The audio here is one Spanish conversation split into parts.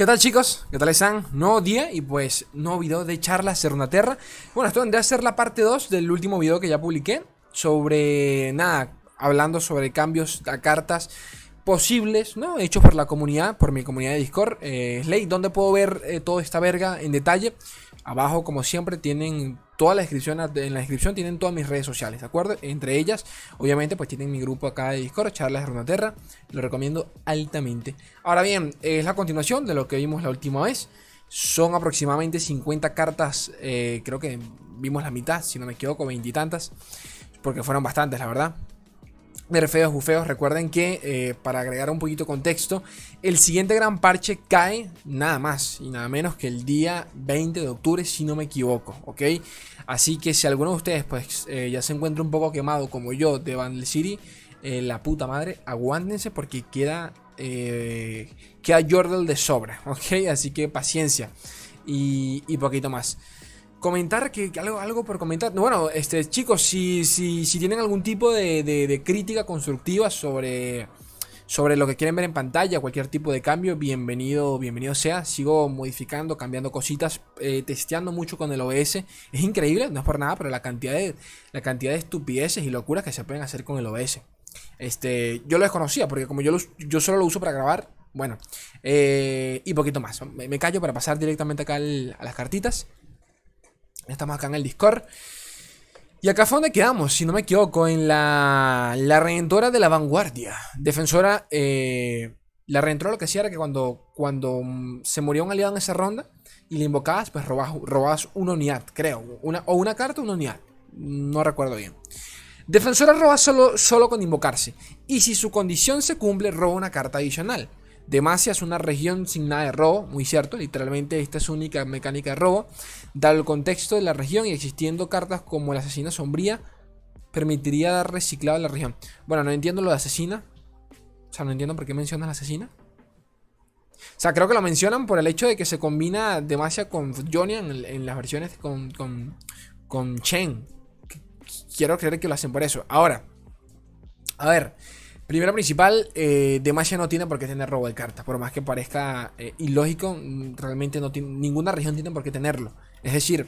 ¿Qué tal chicos? ¿Qué tal están? Nuevo día y pues nuevo video de charlas de Runaterra Bueno, esto vendría a ser la parte 2 del último video que ya publiqué Sobre, nada, hablando sobre cambios a cartas posibles, ¿no? Hechos por la comunidad, por mi comunidad de Discord eh, Slay, ¿dónde puedo ver eh, toda esta verga en detalle? Abajo, como siempre, tienen toda la descripción, en la descripción tienen todas mis redes sociales, ¿de acuerdo? Entre ellas, obviamente, pues tienen mi grupo acá de Discord, Charlas de Runaterra, lo recomiendo altamente. Ahora bien, es la continuación de lo que vimos la última vez. Son aproximadamente 50 cartas, eh, creo que vimos la mitad, si no me equivoco, veintitantas, porque fueron bastantes, la verdad feos bufeos, recuerden que eh, para agregar un poquito de contexto, el siguiente gran parche cae nada más y nada menos que el día 20 de octubre, si no me equivoco, ¿ok? Así que si alguno de ustedes pues eh, ya se encuentra un poco quemado como yo de Vandal City, eh, la puta madre, aguántense porque queda, queda Jordal de sobra, ¿ok? Así que paciencia y poquito más comentar que, algo, algo por comentar. Bueno, este, chicos, si, si, si tienen algún tipo de, crítica constructiva sobre, sobre lo que quieren ver en pantalla, cualquier tipo de cambio, bienvenido, bienvenido sea. Sigo modificando, cambiando cositas, eh, testeando mucho con el OBS. Es increíble, no es por nada, pero la cantidad de, la cantidad de estupideces y locuras que se pueden hacer con el OBS. Este, yo lo desconocía porque como yo, yo solo lo uso para grabar, bueno, eh, y poquito más. Me, callo para pasar directamente acá a las cartitas. Estamos acá en el Discord. Y acá fue donde quedamos, si no me equivoco, en la, la Redentora de la Vanguardia. Defensora, eh, la Redentora lo que hacía era que cuando, cuando mm, se murió un aliado en esa ronda y le invocabas, pues robabas, robabas una unidad, creo. Una, o una carta o una unidad. No recuerdo bien. Defensora roba solo, solo con invocarse. Y si su condición se cumple, roba una carta adicional. Demacia es una región sin nada de robo, muy cierto, literalmente esta es su única mecánica de robo. Dado el contexto de la región y existiendo cartas como la asesina sombría, permitiría dar reciclado a la región. Bueno, no entiendo lo de asesina. O sea, no entiendo por qué mencionas la asesina. O sea, creo que lo mencionan por el hecho de que se combina Demacia con Johnny en, las versiones con, con, con Chen. Quiero creer que lo hacen por eso. Ahora, a ver. Primero principal, eh, Demacia no tiene por qué tener robo de cartas. Por más que parezca eh, ilógico, realmente no tiene, ninguna región tiene por qué tenerlo. Es decir,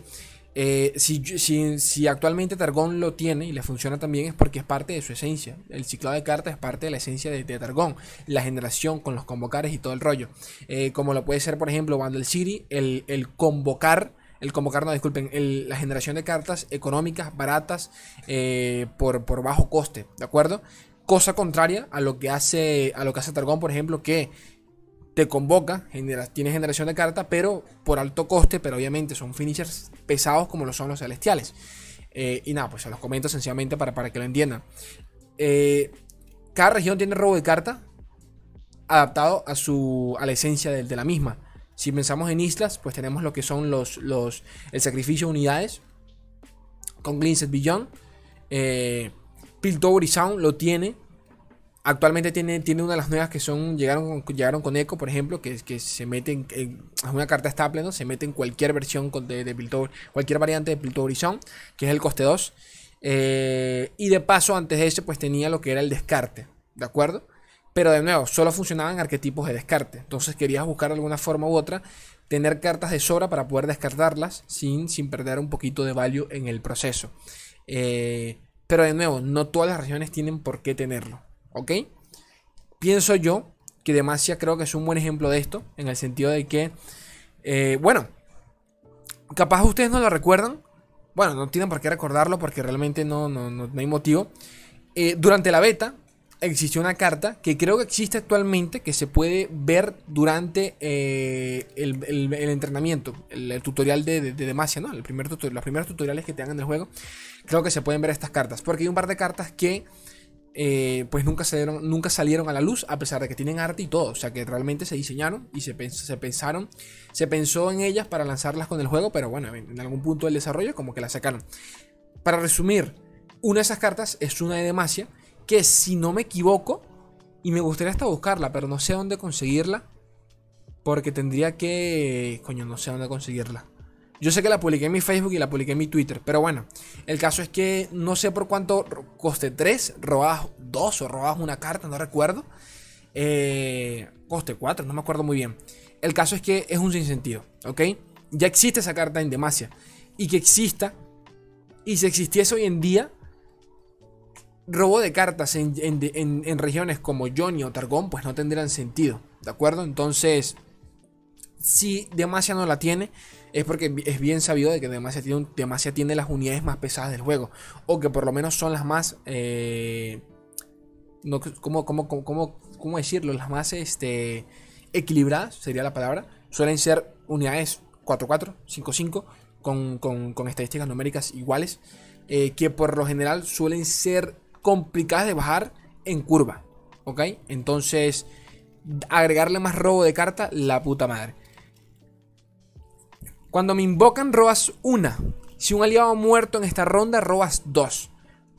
eh, si, actualmente Targón lo tiene y le funciona también es porque es parte de su esencia. El ciclado de cartas es parte de la esencia de, Targón. La generación con los convocares y todo el rollo. como lo puede ser, por ejemplo, Bundle City, el, convocar el convocar, no disculpen, la generación de cartas económicas, baratas, por, por, bajo coste, ¿de acuerdo? Cosa contraria a lo que hace, a lo que hace Targón, por ejemplo, que te convoca, tiene generación de carta, pero por alto coste, pero obviamente son finishers pesados como lo son los celestiales. Eh, y nada, pues se los comento sencillamente para, para que lo entiendan. Eh, cada región tiene robo de carta adaptado a, su, a la esencia de, la misma. Si pensamos en islas, pues tenemos lo que son los, los el sacrificio de unidades con Glimpses Beyond. Eh, Piltover y Sound lo tiene. Actualmente tiene, tiene una de las nuevas que son llegaron, llegaron con Echo, por ejemplo, que, que se meten en, una carta estable, ¿no? Se mete en cualquier versión de, de Piltover, cualquier variante de Piltover y Sound, que es el coste 2. Eh, y de paso, antes de eso, pues tenía lo que era el descarte, ¿de acuerdo? Pero de nuevo, solo funcionaban arquetipos de descarte. Entonces querías buscar de alguna forma u otra tener cartas de sobra para poder descartarlas sin, sin perder un poquito de value en el proceso. Eh, pero de nuevo, no todas las regiones tienen por qué tenerlo. ¿Ok? Pienso yo que Demacia creo que es un buen ejemplo de esto. En el sentido de que, eh, bueno, capaz ustedes no lo recuerdan. Bueno, no tienen por qué recordarlo porque realmente no, no, hay motivo. Eh, durante la beta existió una carta que creo que existe actualmente, que se puede ver durante eh, el, entrenamiento, el, tutorial de, Demacia, ¿no? El primer los primeros tutoriales que te hagan del juego creo que se pueden ver estas cartas. Porque hay un par de cartas que eh, pues nunca salieron, nunca salieron a la luz, a pesar de que tienen arte y todo. O sea que realmente se diseñaron y se, se pensaron, se pensó en ellas para lanzarlas con el juego, pero bueno, en, algún punto del desarrollo como que las sacaron. Para resumir, una de esas cartas es una de Demacia, que si no me equivoco, y me gustaría hasta buscarla, pero no sé dónde conseguirla. Porque tendría que... Coño, no sé dónde conseguirla. Yo sé que la publiqué en mi Facebook y la publiqué en mi Twitter, pero bueno, el caso es que no sé por cuánto coste 3, robas 2 o robas una carta, no recuerdo. Eh, coste 4, no me acuerdo muy bien. El caso es que es un sinsentido, ¿ok? Ya existe esa carta en Demacia. Y que exista, y si existiese hoy en día, robo de cartas en, regiones como Johnny o Targón, pues no tendrían sentido, ¿de acuerdo? Entonces, si Demacia no la tiene, es porque es bien sabido de que Demacia tiene, tiene las unidades más pesadas del juego. O que por lo menos son las más... Eh, no, ¿cómo, cómo, cómo, cómo, decirlo? Las más este, equilibradas, sería la palabra. Suelen ser unidades 4-4, 5-5, con, con, con, estadísticas numéricas iguales. Eh, que por lo general suelen ser complicadas de bajar en curva. ¿Ok? Entonces, agregarle más robo de carta, la puta madre. Cuando me invocan, robas una. Si un aliado muerto en esta ronda, robas dos.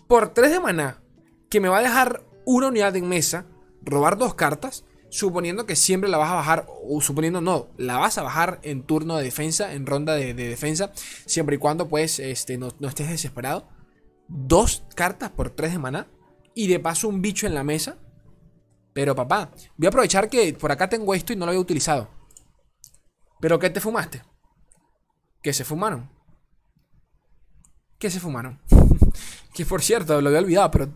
Por tres de maná, que me va a dejar una unidad en mesa, robar dos cartas, suponiendo que siempre la vas a bajar, o suponiendo no, la vas a bajar en turno de defensa, en ronda de, defensa, siempre y cuando pues este, no, no, estés desesperado. Dos cartas por tres de maná, y de paso un bicho en la mesa. Pero papá, voy a aprovechar que por acá tengo esto y no lo había utilizado. ¿Pero qué te fumaste? que se fumaron. Que se fumaron. que por cierto, lo había olvidado, pero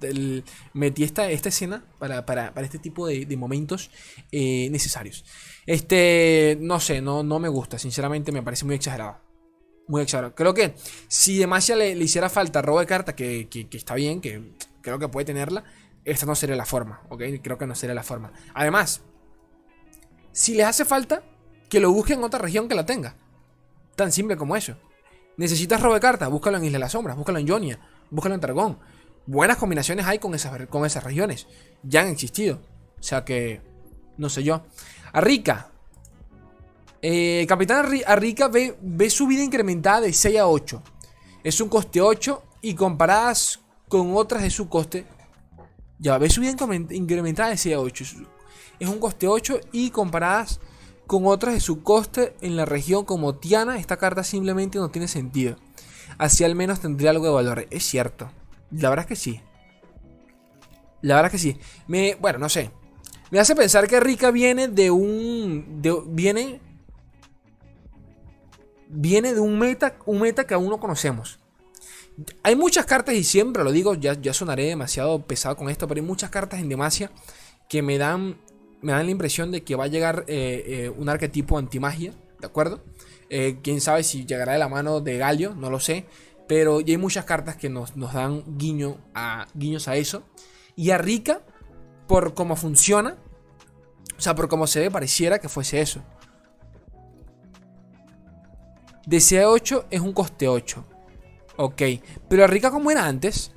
metí esta, esta escena para, este tipo de, momentos eh, necesarios. Este, no sé, no, no me gusta, sinceramente me parece muy exagerado. Muy exagerado. Creo que si Demacia le, le hiciera falta robo de carta, que, está bien, que creo que puede tenerla, esta no sería la forma, ¿ok? Creo que no sería la forma. Además, si les hace falta, que lo busquen en otra región que la tenga. Tan simple como eso. Necesitas robo de cartas, búscalo en Isla de las Sombras, búscalo en Jonia, búscalo en Targón. Buenas combinaciones hay con esas, con esas regiones. Ya han existido. O sea que, no sé yo. Arrica. Eh, Capitán Arrica ve, ve su vida incrementada de 6 a 8. Es un coste 8 y comparadas con otras de su coste. Ya, ve su vida incrementada de 6 a 8. Es un coste 8 y comparadas con otras de su coste en la región como Tiana, esta carta simplemente no tiene sentido. Así al menos tendría algo de valor. Es cierto. La verdad es que sí. La verdad es que sí. Me, bueno, no sé. Me hace pensar que Rika viene de un. viene. Viene de un meta, un meta que aún no conocemos. Hay muchas cartas, y siempre lo digo, ya, ya sonaré demasiado pesado con esto, pero hay muchas cartas en Demacia que me dan me da la impresión de que va a llegar eh, eh, un arquetipo antimagia, ¿de acuerdo? Eh, quién sabe si llegará de la mano de Galio, no lo sé. Pero ya hay muchas cartas que nos, dan guiño a, guiños a eso. Y a Rika, por cómo funciona, o sea, por cómo se ve, pareciera que fuese eso. Desea 8 es un coste 8. Ok. Pero a Rika como era antes.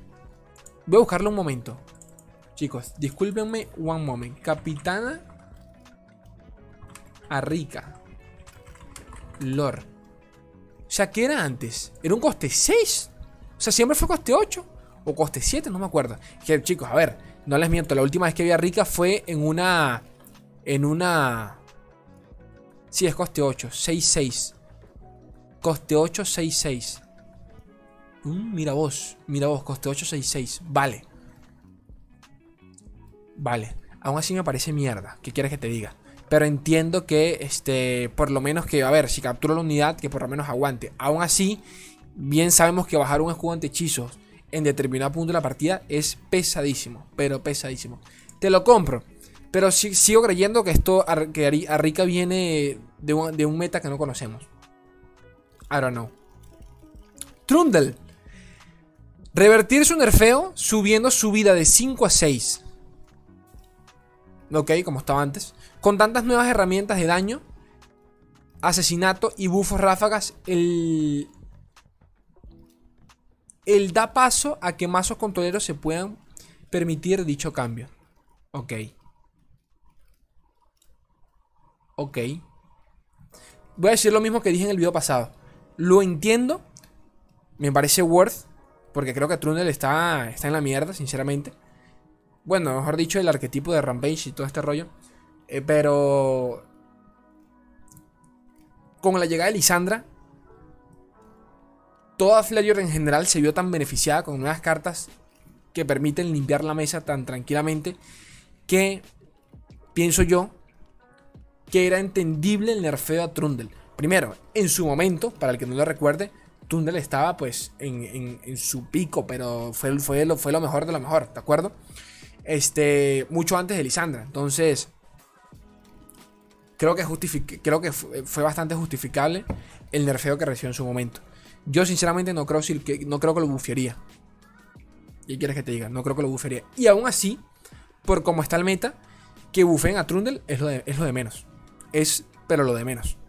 Voy a buscarlo un momento. Chicos, discúlpenme one moment. Capitana Arrica. Lord. O sea, ¿qué era antes? ¿Era un coste 6? O sea, siempre fue coste 8 o coste 7, no me acuerdo. Que, chicos, a ver, no les miento, la última vez que vi a Rica fue en una en una Sí, es coste 8, 6-6. Coste 8, 6-6. Mm, mira vos, mira vos, coste 8, 6-6. Vale. Vale, aún así me parece mierda. ¿Qué quieres que te diga? Pero entiendo que, este, por lo menos que, a ver, si capturo la unidad, que por lo menos aguante. Aún así, bien sabemos que bajar un escudo ante hechizos en determinado punto de la partida es pesadísimo, pero pesadísimo. Te lo compro, pero sigo creyendo que esto, que Arrica viene de un meta que no conocemos. I don't know. Trundle. Revertir su nerfeo subiendo su vida de 5 a 6 ok, como estaba antes, con tantas nuevas herramientas de daño, asesinato y bufos ráfagas, el, el da paso a que mazos controleros se puedan permitir dicho cambio. Ok. Ok. Voy a decir lo mismo que dije en el video pasado. Lo entiendo. Me parece worth. Porque creo que Trundle está, está en la mierda, sinceramente. Bueno, mejor dicho, el arquetipo de Rampage y todo este rollo. Eh, pero. Con la llegada de Lisandra. Toda Flareor en general se vio tan beneficiada con nuevas cartas que permiten limpiar la mesa tan tranquilamente que pienso yo que era entendible el nerfeo a Trundle. Primero, en su momento, para el que no lo recuerde, Trundle estaba pues en, su pico, pero fue, fue, lo, fue lo mejor de lo mejor, ¿de acuerdo? Este, mucho antes de Lisandra. Entonces, creo que, creo que fue bastante justificable el nerfeo que recibió en su momento. Yo sinceramente no creo, que, no creo que lo bufearía. ¿Qué quieres que te diga? No creo que lo bufearía. Y aún así, por cómo está el meta, que bufen a Trundle es lo de, es lo de menos. Es, pero lo de menos.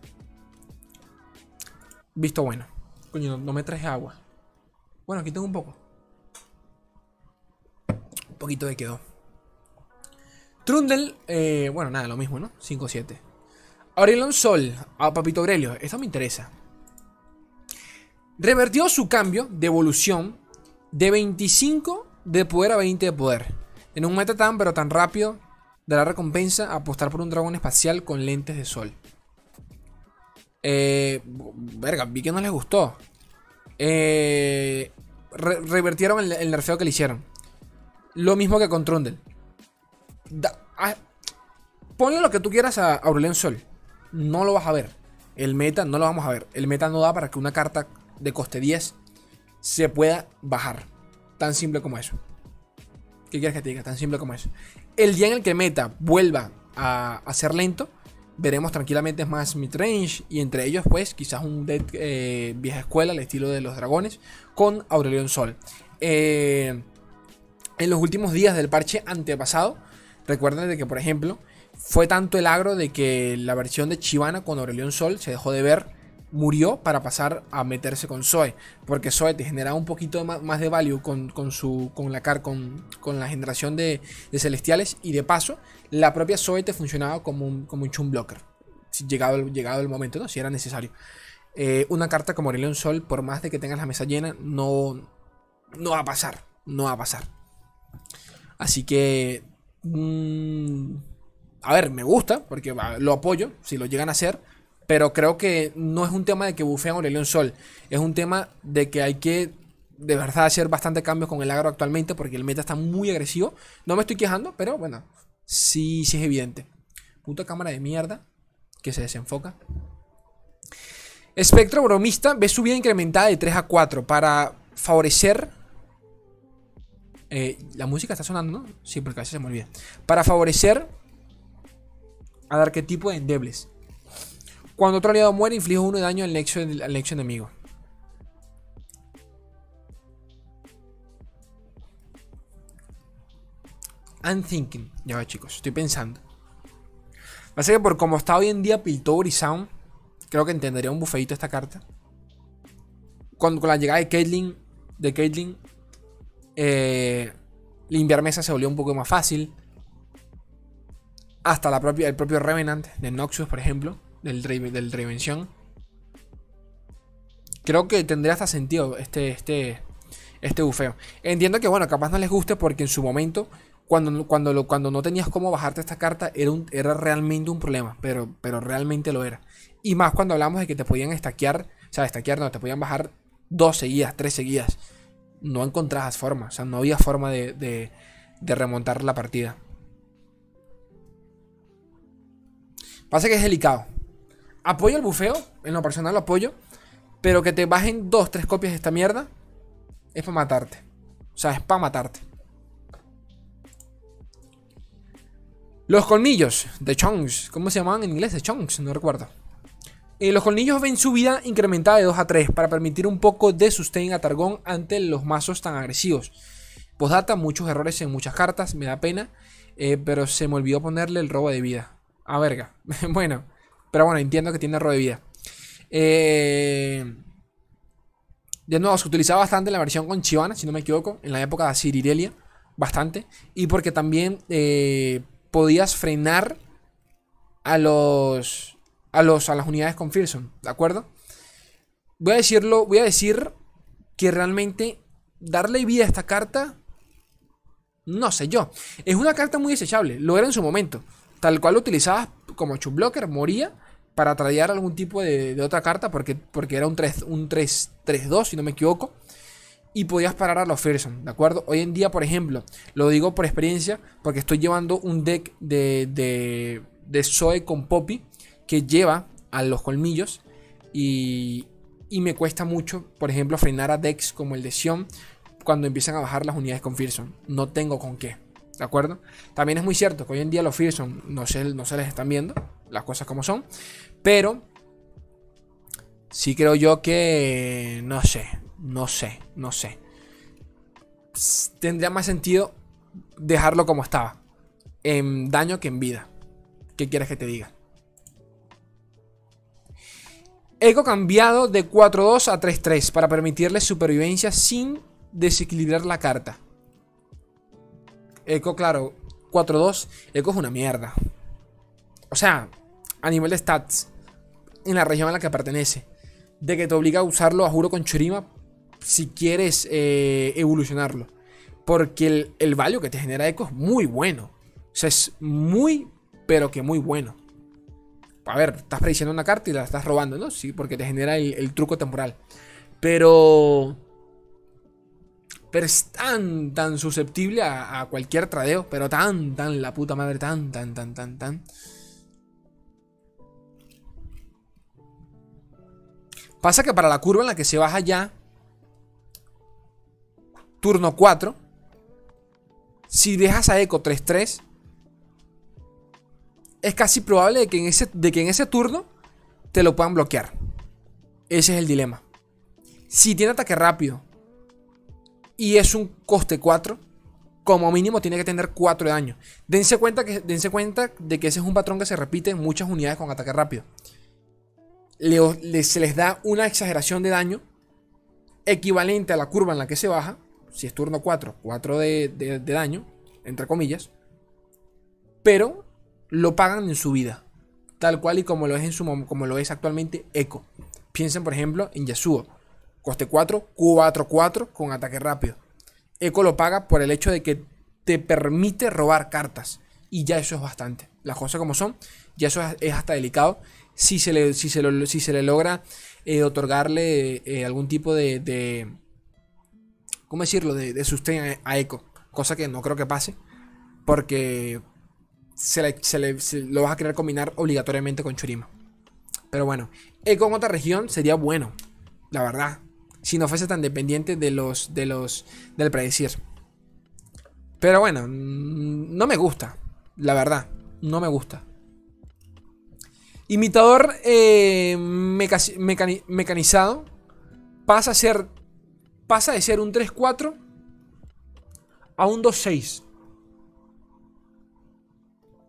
Visto bueno. Coño, no, me traje agua. Bueno, aquí tengo un poco. Un poquito de quedó. Trundle, eh, bueno, nada, lo mismo, ¿no? 5-7. Aurelion Sol, a Papito Aurelio. Esto me interesa. Revertió su cambio de evolución de 25 de poder a 20 de poder. En un meta tan pero tan rápido, la recompensa apostar por un dragón espacial con lentes de sol. Eh, verga, vi que no les gustó. Eh, revertieron el, nerfeo que le hicieron. Lo mismo que con Trundle. Ah, ponle lo que tú quieras a Aurelion Sol. No lo vas a ver. El meta no lo vamos a ver. El meta no da para que una carta de coste 10 se pueda bajar. Tan simple como eso. ¿Qué quieres que te diga? Tan simple como eso. El día en el que meta vuelva a, a ser lento, veremos tranquilamente más midrange y entre ellos pues quizás un deck eh, vieja escuela al estilo de los dragones con Aurelion Sol. Eh, en los últimos días del parche antepasado, recuerden de que por ejemplo fue tanto el agro de que la versión de Chivana con Aurelion Sol se dejó de ver murió para pasar a meterse con Zoe. Porque Zoe te generaba un poquito más de value con, su, con, la, con, con la generación de, celestiales. Y de paso, la propia Zoe te funcionaba como un, como un chum blocker. Llegado, llegado el momento, ¿no? si era necesario. Eh, una carta como Aurelion Sol, por más de que tengas la mesa llena, no, no va a pasar. No va a pasar. Así que... Mm, a ver, me gusta, porque lo apoyo, si lo llegan a hacer pero creo que no es un tema de que bufean Aurelion Sol. Es un tema de que hay que de verdad hacer bastante cambios con el agro actualmente porque el meta está muy agresivo. No me estoy quejando, pero bueno, sí, sí es evidente. Puta cámara de mierda que se desenfoca. Espectro bromista ve su vida incrementada de 3 a 4 para favorecer. Eh, la música está sonando, ¿no? Sí, porque a veces se me olvida. Para favorecer al arquetipo de endebles. Cuando otro aliado muere, inflige uno de daño al nexo, al nexo enemigo. I'm thinking. Ya va, chicos, estoy pensando. Pasa que por como está hoy en día Piltover y Sound, creo que entendería un bufeito esta carta. Con, con la llegada de Caitlyn, de Caitlyn, eh, limpiar mesa se volvió un poco más fácil. Hasta la propia, el propio Revenant de Noxus, por ejemplo del, del Reinvención. Creo que tendría hasta sentido este, este, este bufeo. Entiendo que, bueno, capaz no les guste porque en su momento, cuando, cuando, cuando no tenías cómo bajarte esta carta, era, un, era realmente un problema. Pero, pero realmente lo era. Y más cuando hablamos de que te podían estaquear, o sea, estaquear no, te podían bajar dos seguidas, tres seguidas. No encontrabas forma, o sea, no había forma de, de, de remontar la partida. Pasa que es delicado apoyo el bufeo, en lo personal lo apoyo, pero que te bajen dos, tres copias de esta mierda es para matarte. O sea, es para matarte. Los colmillos de Chongs. ¿Cómo se llamaban en inglés? De Chongs, no recuerdo. Eh, los colmillos ven su vida incrementada de 2 a 3 para permitir un poco de sustain a Targón ante los mazos tan agresivos. Postdata, muchos errores en muchas cartas, me da pena, eh, pero se me olvidó ponerle el robo de vida. A verga. bueno, pero bueno, entiendo que tiene error de vida. Eh, de nuevo, se utilizaba bastante en la versión con Chivana, si no me equivoco, en la época de Cirirelia. Bastante. Y porque también eh, podías frenar a los, a los. a las unidades con Fearson, ¿de acuerdo? Voy a decirlo. Voy a decir que realmente darle vida a esta carta. No sé yo. Es una carta muy desechable. Lo era en su momento. Tal cual lo utilizabas como blocker, moría para tradear algún tipo de, otra carta, porque, porque era un 3-2, un 3, si no me equivoco. Y podías parar a los Fearson, ¿de acuerdo? Hoy en día, por ejemplo, lo digo por experiencia, porque estoy llevando un deck de, de, de Zoe con Poppy. que lleva a los colmillos y, y me cuesta mucho, por ejemplo, frenar a decks como el de Sion cuando empiezan a bajar las unidades con Fearsome. No tengo con qué. ¿De acuerdo? También es muy cierto que hoy en día los Fearsome no se, no se les están viendo, las cosas como son. Pero sí creo yo que... No sé, no sé, no sé. Tendría más sentido dejarlo como estaba. En daño que en vida. ¿Qué quieres que te diga? Eco cambiado de 4-2 a 3-3 para permitirle supervivencia sin desequilibrar la carta. Eco, claro, 4-2. Eco es una mierda. O sea, a nivel de stats, en la región a la que pertenece, de que te obliga a usarlo a juro con Churima si quieres eh, evolucionarlo. Porque el, el value que te genera Eco es muy bueno. O sea, es muy, pero que muy bueno. A ver, estás prediciendo una carta y la estás robando, ¿no? Sí, porque te genera el truco temporal. Pero pero es tan, tan susceptible a, cualquier tradeo. Pero tan, tan, la puta madre, tan, tan, tan, tan, tan. Pasa que para la curva en la que se baja ya, turno 4, si dejas a Eco 3-3, es casi probable de que, en ese, de que en ese turno te lo puedan bloquear. Ese es el dilema. Si tiene ataque rápido y es un coste 4, como mínimo tiene que tener 4 de daño. Dense cuenta, que, dense cuenta de que ese es un patrón que se repite en muchas unidades con ataque rápido. se les da una exageración de daño equivalente a la curva en la que se baja. Si es turno 4, 4 de, daño, entre comillas. Pero lo pagan en su vida. Tal cual y como lo es, en su, como lo es actualmente Echo. Piensen, por ejemplo, en Yasuo Coste 4, 4-4 con ataque rápido. Eco lo paga por el hecho de que te permite robar cartas. Y ya eso es bastante. Las cosas como son, ya eso es hasta delicado. Si se le, si se si se le logra eh, otorgarle eh, algún tipo de, de, ¿Cómo decirlo? De, de a, Eco. Cosa que no creo que pase. Porque se, le, lo vas a querer combinar obligatoriamente con Churima. Pero bueno, Eco en otra región sería bueno. La verdad si no fuese tan dependiente de los, de los, del predecir. Pero bueno, mm, no me gusta, la verdad, no me gusta. Imitador eh, mecanizado pasa a ser pasa de ser un 3-4 a un 2-6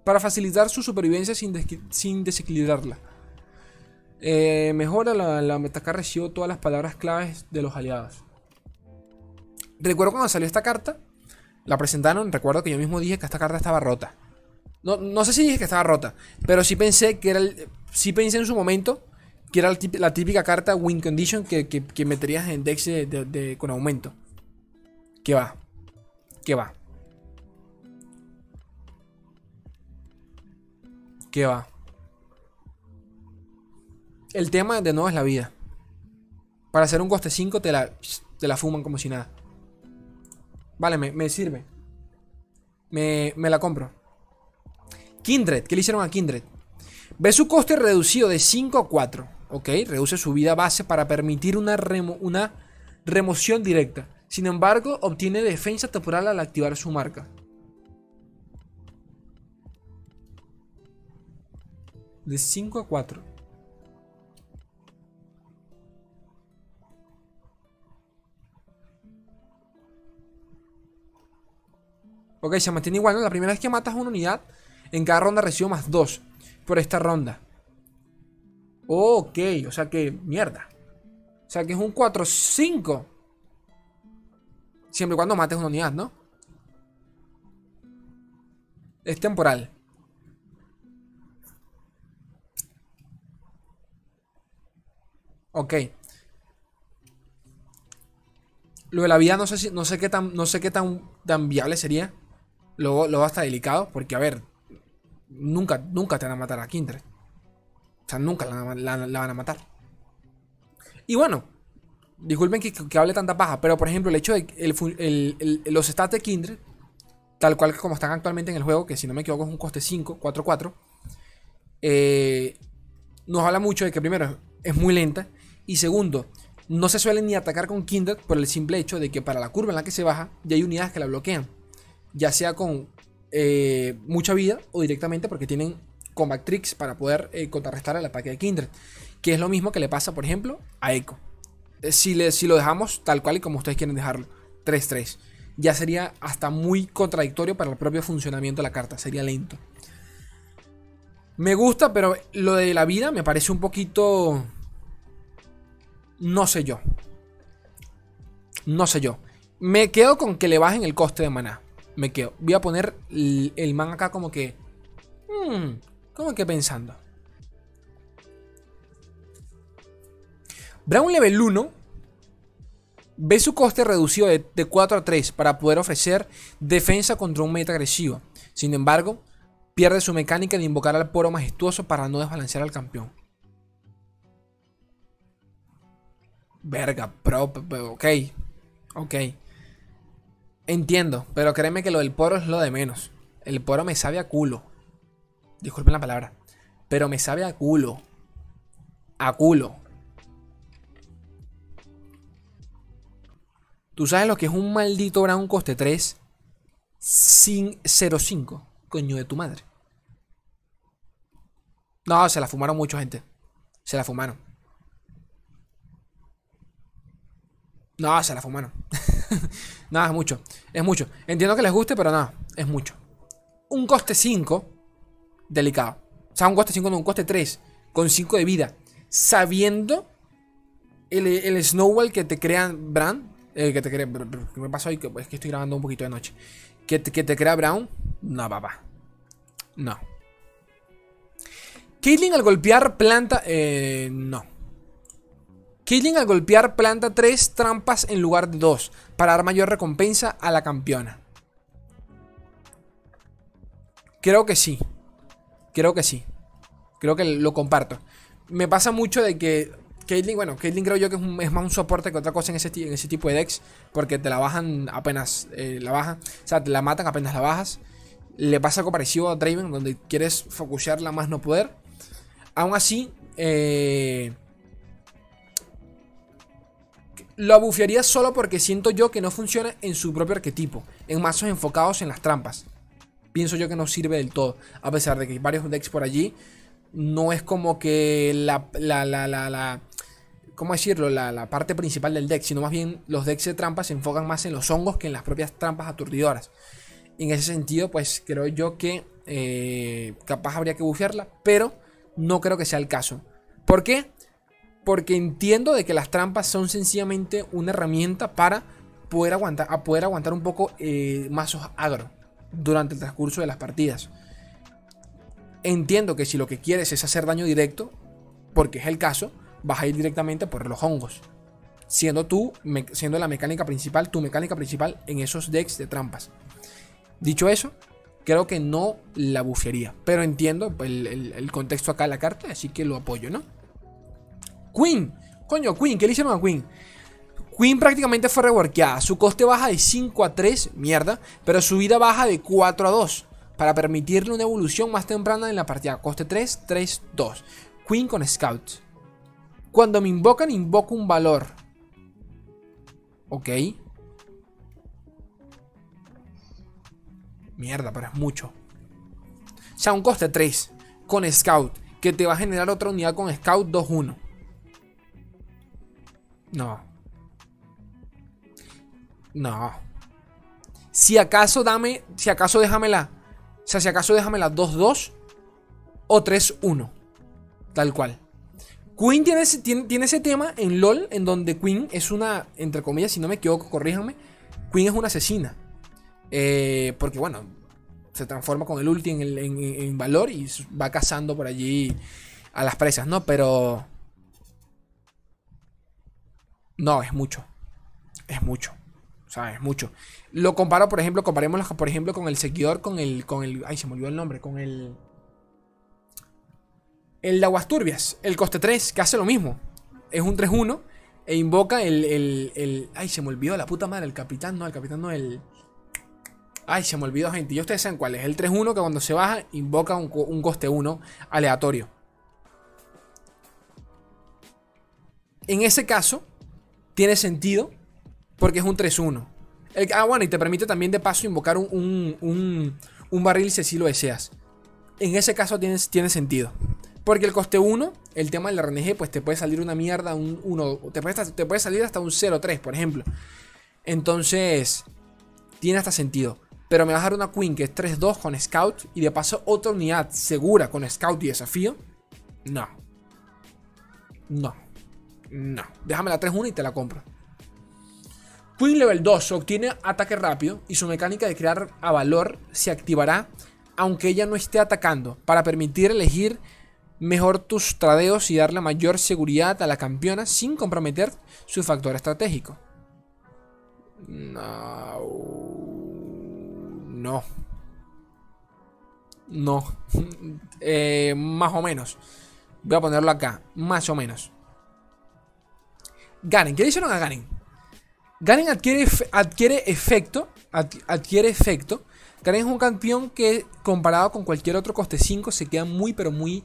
para facilitar su supervivencia sin, sin desequilibrarla. Eh, mejora la, la recibió todas las palabras claves de los aliados. Recuerdo cuando salió esta carta, la presentaron, recuerdo que yo mismo dije que esta carta estaba rota. No, sé si dije que estaba rota, pero sí pensé que era el, sí pensé en su momento que era la típica carta win condition que, meterías en decks con aumento. Que va. Que va. Que va. El tema de nuevo es la vida. Para hacer un coste 5 te la, te la fuman como si nada. Vale, me, sirve. Me, me, la compro. Kindred, ¿qué le hicieron a Kindred? Ve su coste reducido de 5 a 4. Ok, reduce su vida base para permitir una, una remoción directa. Sin embargo, obtiene defensa temporal al activar su marca. De 5 a 4. Ok, se mantiene igual, ¿no? La primera vez que matas una unidad, en cada ronda recibo más 2 por esta ronda. Ok, o sea que, mierda. O sea que es un 4-5. Siempre y cuando mates una unidad, ¿no? Es temporal. Ok. Lo de la vida no sé si, no sé qué tan, no sé qué tan, tan viable sería. Luego, luego hasta delicado, porque a ver, nunca, nunca te van a matar a Kindred. O sea, nunca la, van a matar. Y bueno, disculpen que, hable tanta paja, pero por ejemplo, el hecho de el, los stats de Kindred, tal cual como están actualmente en el juego, que si no me equivoco es un coste 5, 4, 4, eh, nos habla mucho de que primero es muy lenta y segundo, no se suele ni atacar con Kindred por el simple hecho de que para la curva en la que se baja ya hay unidades que la bloquean, ya sea con eh, mucha vida o directamente porque tienen combat tricks para poder eh, contrarrestar el ataque de Kindred, que es lo mismo que le pasa, por ejemplo, a Echo. Eh, si, le, si lo dejamos tal cual y como ustedes quieren dejarlo, 3-3, ya sería hasta muy contradictorio para el propio funcionamiento de la carta, sería lento. Me gusta, pero lo de la vida me parece un poquito... No sé yo. No sé yo. Me quedo con que le bajen el coste de maná. Me quedo. Voy a poner el, man acá como que... Hmm, como que pensando. Brown level 1 ve su coste reducido de, de 4 a 3 para poder ofrecer defensa contra un meta agresivo. Sin embargo, pierde su mecánica de invocar al poro majestuoso para no desbalancear al campeón. Verga, pro, ok. Ok. Entiendo, pero créeme que lo del poro es lo de menos. El poro me sabe a culo. Disculpen la palabra. Pero me sabe a culo. A culo. ¿Tú sabes lo que es un maldito Brown coste 3 sin 0.5? Coño de tu madre. No, se la fumaron mucho, gente. Se la fumaron. No, se la fumaron. Nada, es mucho. Es mucho. Entiendo que les guste, pero nada, es mucho. Un coste 5, delicado. O sea, un coste 5, no, un coste 3, con 5 de vida. Sabiendo el, el snowball que te crean Brand. Eh, que te crea. ¿Qué me pasa hoy? Es que estoy grabando un poquito de noche que te, crea Brown. No, papá. No. Caitlyn al golpear planta. Eh, no. Caitlyn al golpear planta 3 trampas en lugar de 2 para dar mayor recompensa a la campeona. Creo que sí. Creo que sí. Creo que lo comparto. Me pasa mucho de que Caitlyn, bueno, Caitlyn creo yo que es, más un soporte que otra cosa en ese, en ese tipo de decks. Porque te la bajan apenas eh, la bajan. O sea, te la matan apenas la bajas. Le pasa algo parecido a Draven, donde quieres focusearla más no poder. Aún así, eh, lo abufiaría solo porque siento yo que no funciona en su propio arquetipo. En mazos enfocados en las trampas. Pienso yo que no sirve del todo. A pesar de que hay varios decks por allí. No es como que la, la, la, la ¿cómo decirlo? La, parte principal del deck, sino más bien los decks de trampas se enfocan más en los hongos que en las propias trampas aturdidoras. En ese sentido, pues creo yo que eh, capaz habría que bufearla, pero no creo que sea el caso. ¿Por qué? Porque entiendo de que las trampas son sencillamente una herramienta para poder aguantar, a poder aguantar un poco eh, mazos agro durante el transcurso de las partidas. Entiendo que si lo que quieres es hacer daño directo, porque es el caso, vas a ir directamente por los hongos. Siendo tú, siendo la mecánica principal, tu mecánica principal en esos decks de trampas. Dicho eso, creo que no la bufearía. Pero entiendo el, contexto acá de la carta, así que lo apoyo, ¿no? Queen. Coño, Queen, ¿qué le hicieron a Queen? Queen prácticamente fue reworkeada. Su coste baja de 5 a 3, mierda. Pero su vida baja de 4 a 2. Para permitirle una evolución más temprana en la partida. Coste 3, 3, 2. Queen con Scouts. Cuando me invocan, invoco un valor. Ok. Mierda, pero es mucho. O sea, un coste 3 con Scout. Que te va a generar otra unidad con Scout 2-1. No. No. Si acaso dame. Si acaso déjamela. O sea, si acaso déjamela 2-2 o 3-1. Tal cual. Queen tiene ese, tiene, ese tema en LOL, en donde Queen es una, entre comillas, si no me equivoco, corríjanme, Queen es una asesina. Eh, porque bueno, se transforma con el ulti en, valor y va cazando por allí a las presas, ¿no? Pero... No, es mucho. Es mucho. O sea, es mucho. Lo comparo, por ejemplo, comparemos por ejemplo con el seguidor, con el, con el... Ay, se me olvidó el nombre, con el... El de Aguas Turbias, el coste 3, que hace lo mismo. Es un 3-1 e invoca el, el, Ay, se me olvidó la puta madre, el capitán, no, el capitán no, el... Ay, se me olvidó, gente. Y ustedes saben cuál es. El 3-1 que cuando se baja invoca un, coste 1 aleatorio. En ese caso, tiene sentido porque es un 3-1. Ah, bueno, y te permite también de paso invocar un, un, barril si así lo deseas. En ese caso tiene, tiene sentido. Porque el coste 1, el tema del RNG, pues te puede salir una mierda, un 1, te puede, te puede salir hasta un 0-3, por ejemplo. Entonces, tiene hasta sentido. Pero me vas a dar una Queen que es 3-2 con Scout y de paso otra unidad segura con Scout y desafío. No. No. No. Déjame la 3-1 y te la compro. Queen Level 2 obtiene ataque rápido y su mecánica de crear a valor se activará aunque ella no esté atacando para permitir elegir mejor tus tradeos y darle mayor seguridad a la campeona sin comprometer su factor estratégico. No. No. No. Eh, más o menos. Voy a ponerlo acá. Más o menos. Garen. ¿Qué dijeron a Garen? Garen adquiere, adquiere efecto. adquiere efecto. Garen es un campeón que comparado con cualquier otro coste 5 se queda muy pero muy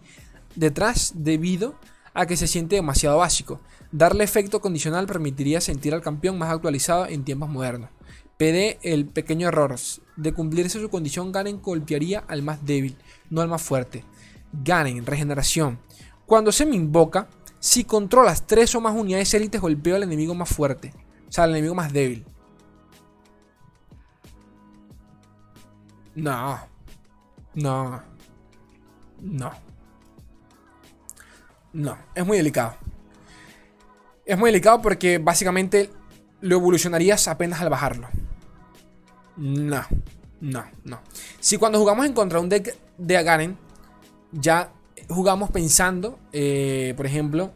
detrás debido a que se siente demasiado básico. Darle efecto condicional permitiría sentir al campeón más actualizado en tiempos modernos. PD el pequeño error. De cumplirse su condición, Garen golpearía al más débil, no al más fuerte. Garen, regeneración. Cuando se me invoca, si controlas tres o más unidades élites, golpeo al enemigo más fuerte. O sea, al enemigo más débil. No. No. No. No, es muy delicado. Es muy delicado porque básicamente lo evolucionarías apenas al bajarlo. No, no, no. Si cuando jugamos en contra un deck de Agaren, ya jugamos pensando, eh, por ejemplo,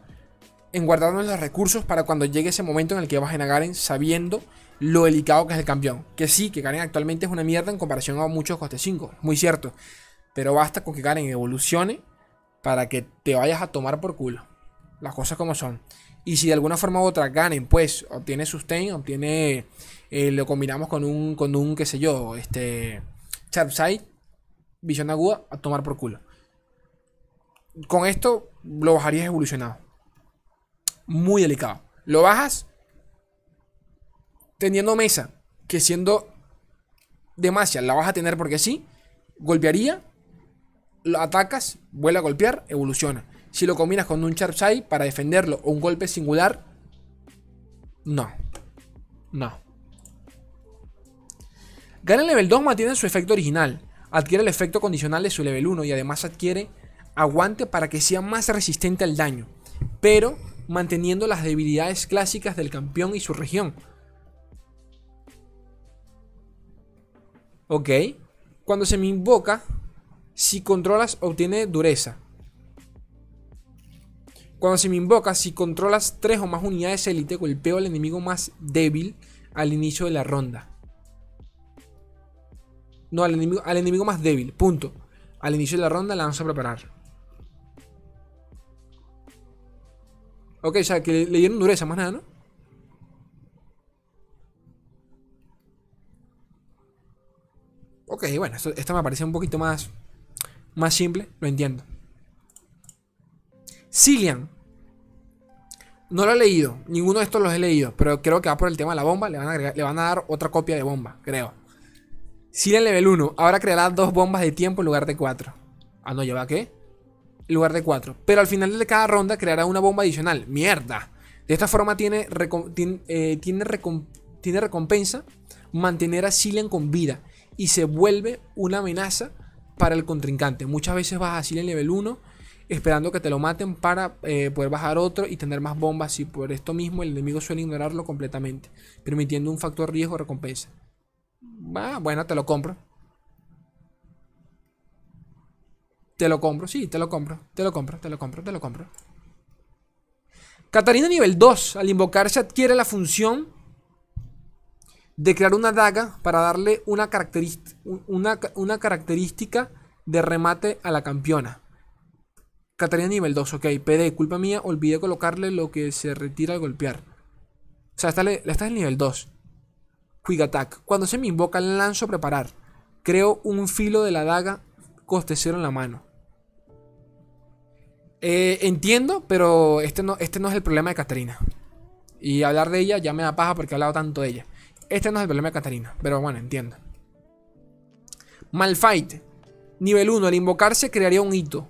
en guardarnos los recursos para cuando llegue ese momento en el que bajen a Garen sabiendo lo delicado que es el campeón. Que sí, que Garen actualmente es una mierda en comparación a muchos coste 5, muy cierto. Pero basta con que Garen evolucione para que te vayas a tomar por culo. Las cosas como son. Y si de alguna forma u otra ganen, pues obtiene sustain, obtiene. Eh, lo combinamos con un, con un, qué sé yo, este. Sharpside, visión aguda, a tomar por culo. Con esto lo bajarías evolucionado. Muy delicado. Lo bajas teniendo mesa, que siendo demasiado la vas a tener porque sí, golpearía lo atacas, vuelve a golpear, evoluciona. Si lo combinas con un Sharp para defenderlo o un golpe singular, no. No. Gana el level 2 mantiene su efecto original, adquiere el efecto condicional de su level 1 y además adquiere aguante para que sea más resistente al daño, pero manteniendo las debilidades clásicas del campeón y su región. Ok. Cuando se me invoca, si controlas, obtiene dureza. Cuando se me invoca, si controlas tres o más unidades élite, golpeo al enemigo más débil al inicio de la ronda. No, al enemigo, al enemigo más débil, punto. Al inicio de la ronda la vamos a preparar. Ok, o sea, que le, dieron dureza, más nada, ¿no? Ok, bueno, esto, esto me parece un poquito más más simple, lo entiendo. Cillian. No lo he leído, ninguno de estos los he leído, pero creo que va por el tema de la bomba. Le van a, le van a dar otra copia de bomba, creo. Cillian level 1, ahora creará dos bombas de tiempo en lugar de cuatro. Ah, no, ¿lleva qué? En lugar de cuatro. Pero al final de cada ronda creará una bomba adicional. ¡Mierda! De esta forma tiene, eh, tiene, tiene recompensa mantener a Cillian con vida y se vuelve una amenaza para el contrincante. Muchas veces vas así en nivel 1 esperando que te lo maten para eh, poder bajar otro y tener más bombas y por esto mismo el enemigo suele ignorarlo completamente, permitiendo un factor riesgo recompensa. Va, bueno, te lo compro. Te lo compro, sí, te lo compro, te lo compro, te lo compro, te lo compro. Catarina nivel 2, al invocarse adquiere la función de crear una daga para darle una, característica de remate a la campeona. Catarina nivel 2, ok. PD, culpa mía, olvidé colocarle lo que se retira al golpear. O sea, esta, esta es el nivel 2. Quick Attack. Cuando se me invoca, lanzo a preparar. Creo un filo de la daga coste cero en la mano. Eh, entiendo, pero este no, este no es el problema de Catarina. Y hablar de ella ya me da paja porque he hablado tanto de ella. Este no es el problema de Catarina, pero bueno, entiendo. Malfight. Nivel 1. Al invocarse crearía un hito.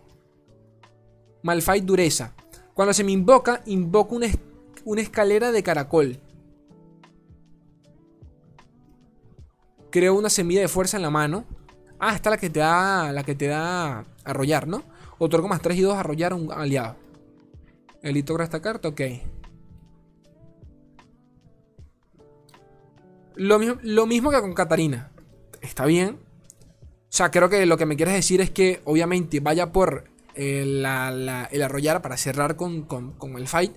Malfight dureza. Cuando se me invoca, invoco una, una escalera de caracol. Creo una semilla de fuerza en la mano. Ah, esta es la que te da. La que te da arrollar, ¿no? Otorgo más 3 y 2 arrollar a un aliado. El hito esta carta, ok. Lo mismo, lo mismo que con Katarina. Está bien. O sea, creo que lo que me quieres decir es que obviamente vaya por eh, el arrollar para cerrar con, el fight.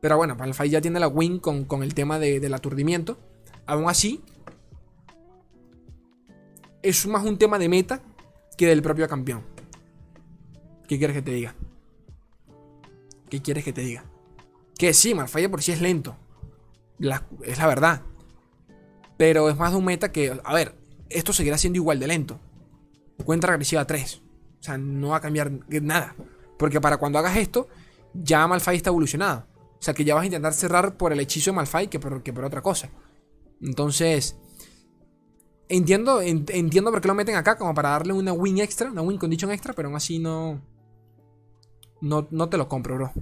Pero bueno, para el fight ya tiene la win con, el tema del aturdimiento. Aún así, es más un tema de meta que del propio campeón. ¿Qué quieres que te diga? ¿Qué quieres que te diga? Que sí, Malfaya por sí es lento. es la verdad. Pero es más de un meta que, a ver, esto seguirá siendo igual de lento. Cuenta regresiva 3. O sea, no va a cambiar nada. Porque para cuando hagas esto, ya Malphite está evolucionado. O sea, que ya vas a intentar cerrar por el hechizo de Malphite que por, que por otra cosa. Entonces, entiendo, entiendo por qué lo meten acá, como para darle una win extra, una win condition extra, pero aún así no, no, no te lo compro, bro.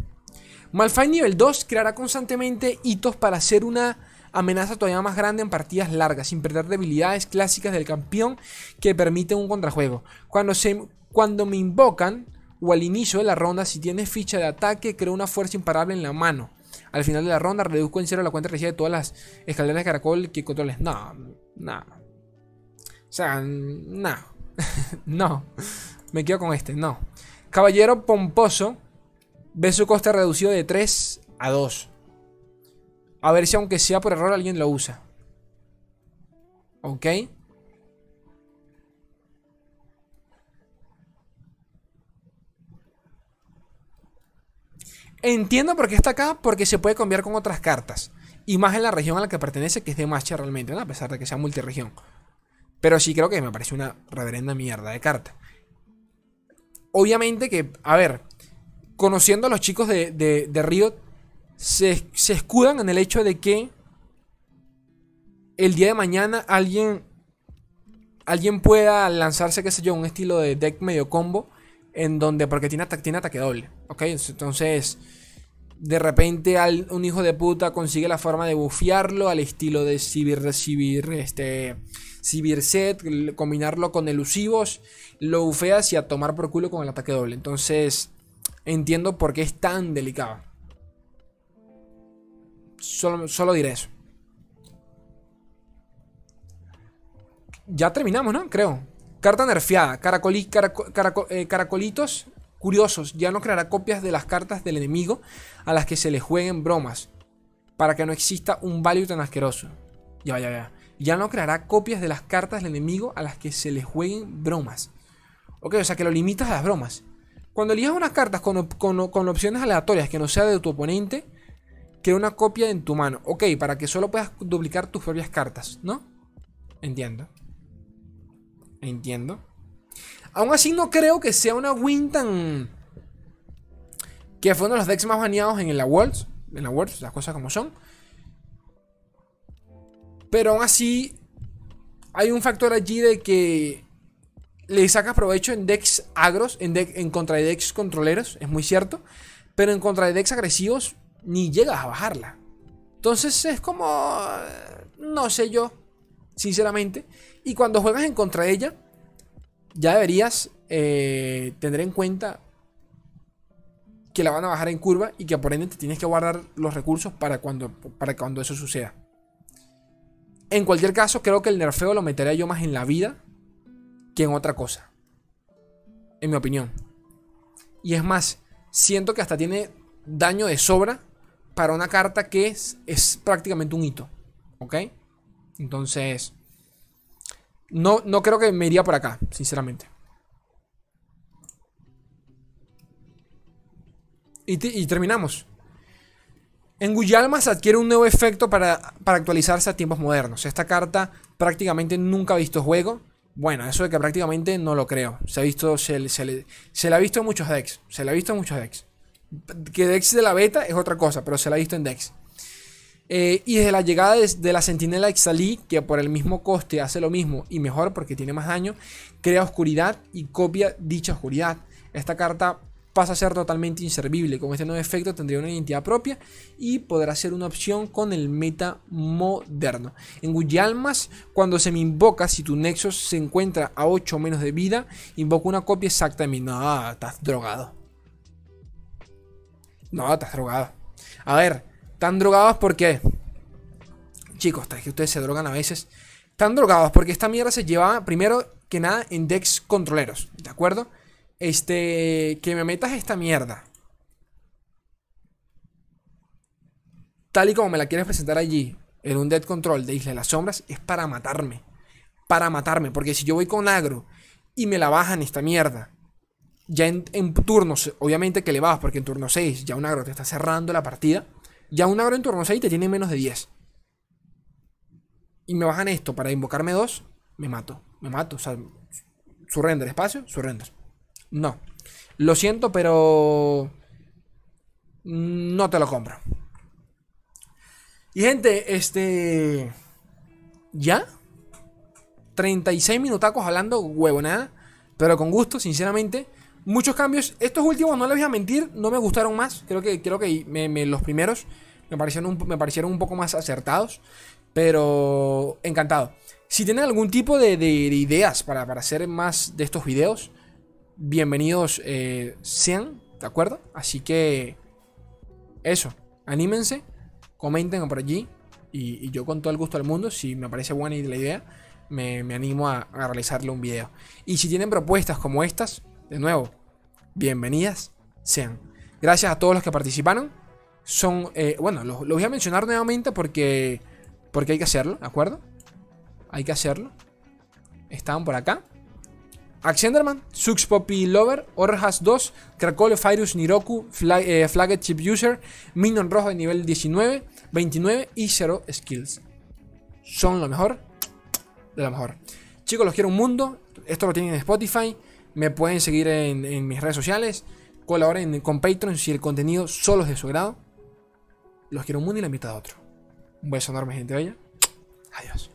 Malphite nivel 2 creará constantemente hitos para hacer una amenaza todavía más grande en partidas largas, sin perder debilidades clásicas del campeón que permiten un contrajuego. Cuando, se, cuando me invocan o al inicio de la ronda, si tienes ficha de ataque, creo una fuerza imparable en la mano. Al final de la ronda, reduzco en cero la cuenta regresiva de todas las escaleras de caracol que controles. No, no. O sea, no. no. Me quedo con este, no. Caballero Pomposo ve su coste reducido de 3 a 2. A ver si aunque sea por error alguien lo usa. ¿Ok? Entiendo por qué está acá, porque se puede cambiar con otras cartas. Y más en la región a la que pertenece, que es de Macha realmente, ¿no? A pesar de que sea multiregión. Pero sí creo que me parece una reverenda mierda de carta. Obviamente que, a ver, conociendo a los chicos de, de, de Riot, se, escudan en el hecho de que el día de mañana alguien alguien pueda lanzarse, qué sé yo, un estilo de deck medio combo en donde, porque tiene, tiene ataque doble, ¿ok? Entonces, de repente un hijo de puta consigue la forma de bufearlo al estilo de Civir, recibir este, Civir Set, combinarlo con elusivos, lo bufeas y a tomar por culo con el ataque doble. Entonces, entiendo por qué es tan delicado. Solo, diré eso. Ya terminamos, ¿no? Creo. Carta nerfeada. Eh, caracolitos curiosos. Ya no creará copias de las cartas del enemigo a las que se le jueguen bromas. Para que no exista un value tan asqueroso. Ya, ya, ya. Ya no creará copias de las cartas del enemigo a las que se le jueguen bromas. Ok, o sea que lo limitas a las bromas. Cuando elijas unas cartas con, con opciones aleatorias que no sea de tu oponente, que una copia en tu mano. Ok, para que solo puedas duplicar tus propias cartas, ¿no? Entiendo. Entiendo. Aún así no creo que sea una win tan... Que fue uno de los decks más baneados en la Worlds. En la Worlds, las cosas como son. Pero aún así... Hay un factor allí de que... Le sacas provecho en decks agros, en, en contra de decks controleros, es muy cierto. Pero en contra de decks agresivos ni llegas a bajarla. Entonces es como... No sé yo, sinceramente. Y cuando juegas en contra de ella, ya deberías eh, tener en cuenta que la van a bajar en curva y que por ende te tienes que guardar los recursos para cuando, para cuando eso suceda. En cualquier caso, creo que el nerfeo lo metería yo más en la vida que en otra cosa. En mi opinión. Y es más, siento que hasta tiene daño de sobra para una carta que es, prácticamente un hito. ¿Ok? Entonces, no, no creo que me iría por acá, sinceramente. Y, terminamos. En Guyalma se adquiere un nuevo efecto para, para, actualizarse a tiempos modernos. Esta carta prácticamente nunca ha visto juego Bueno, eso de que prácticamente no lo creo. Se ha visto, se, se, se le ha visto en muchos decks. Se le ha visto en muchos decks. Que decks de la beta es otra cosa, pero se la ha visto en decks. Eh, y desde la llegada de, la Sentinela Exalí, que por el mismo coste hace lo mismo y mejor porque tiene más daño, crea oscuridad y copia dicha oscuridad. Esta carta pasa a ser totalmente inservible. Con este nuevo efecto tendría una identidad propia y podrá ser una opción con el meta moderno. En Guyalmas, cuando se me invoca, si tu Nexus se encuentra a 8 o menos de vida, invoca una copia exacta de mí. No, estás drogado. No, estás drogado. A ver, ¿Están drogados porque Chicos, que ustedes se drogan a veces. Están drogados porque esta mierda se lleva, primero que nada, en decks controleros. ¿De acuerdo? Este. Que me metas esta mierda. Tal y como me la quieres presentar allí, en un deck control de Isla de las Sombras, es para matarme. Para matarme. Porque si yo voy con agro y me la bajan esta mierda. Ya en, turnos, obviamente que le vas, porque en turno 6 ya un agro te está cerrando la partida. Ya un agro en turno 6 te tiene menos de 10. Y me bajan esto para invocarme 2, me mato. Me mato. O sea, surrender, espacio, surrender. No. Lo siento, pero. No te lo compro. Y gente, este. ¿Ya? 36 minutacos hablando huevo, nada. Pero con gusto, sinceramente. Muchos cambios. Estos últimos, no les voy a mentir, no me gustaron más. Creo que, creo que los primeros me parecieron, un, me parecieron un poco más acertados. Pero encantado. Si tienen algún tipo de, ideas para, hacer más de estos videos, bienvenidos eh, sean, ¿de acuerdo? Así que eso, anímense, comenten por allí. Y, yo con todo el gusto del mundo, si me parece buena la idea, me, animo a realizarle un video. Y si tienen propuestas como estas, de nuevo, bienvenidas sean. Gracias a todos los que participaron. Son, eh, bueno, los, voy a mencionar nuevamente porque, porque hay que hacerlo, ¿de acuerdo? Hay que hacerlo. Estaban por acá. Axenderman, Sux Poppy Lover, Orhas 2, Krakole, Fyrus, Niroku, Flag, eh, Flagged Chip User, Minion Rojo de nivel 19, 29 y 0 Skills. Son lo mejor de lo mejor. Chicos, los quiero un mundo. Esto lo tienen en Spotify. Me pueden seguir en, mis redes sociales. Colaboren con Patreon si el contenido solo es de su grado. Los quiero un mundo y la mitad a otro. Un beso enorme, gente bella. Adiós.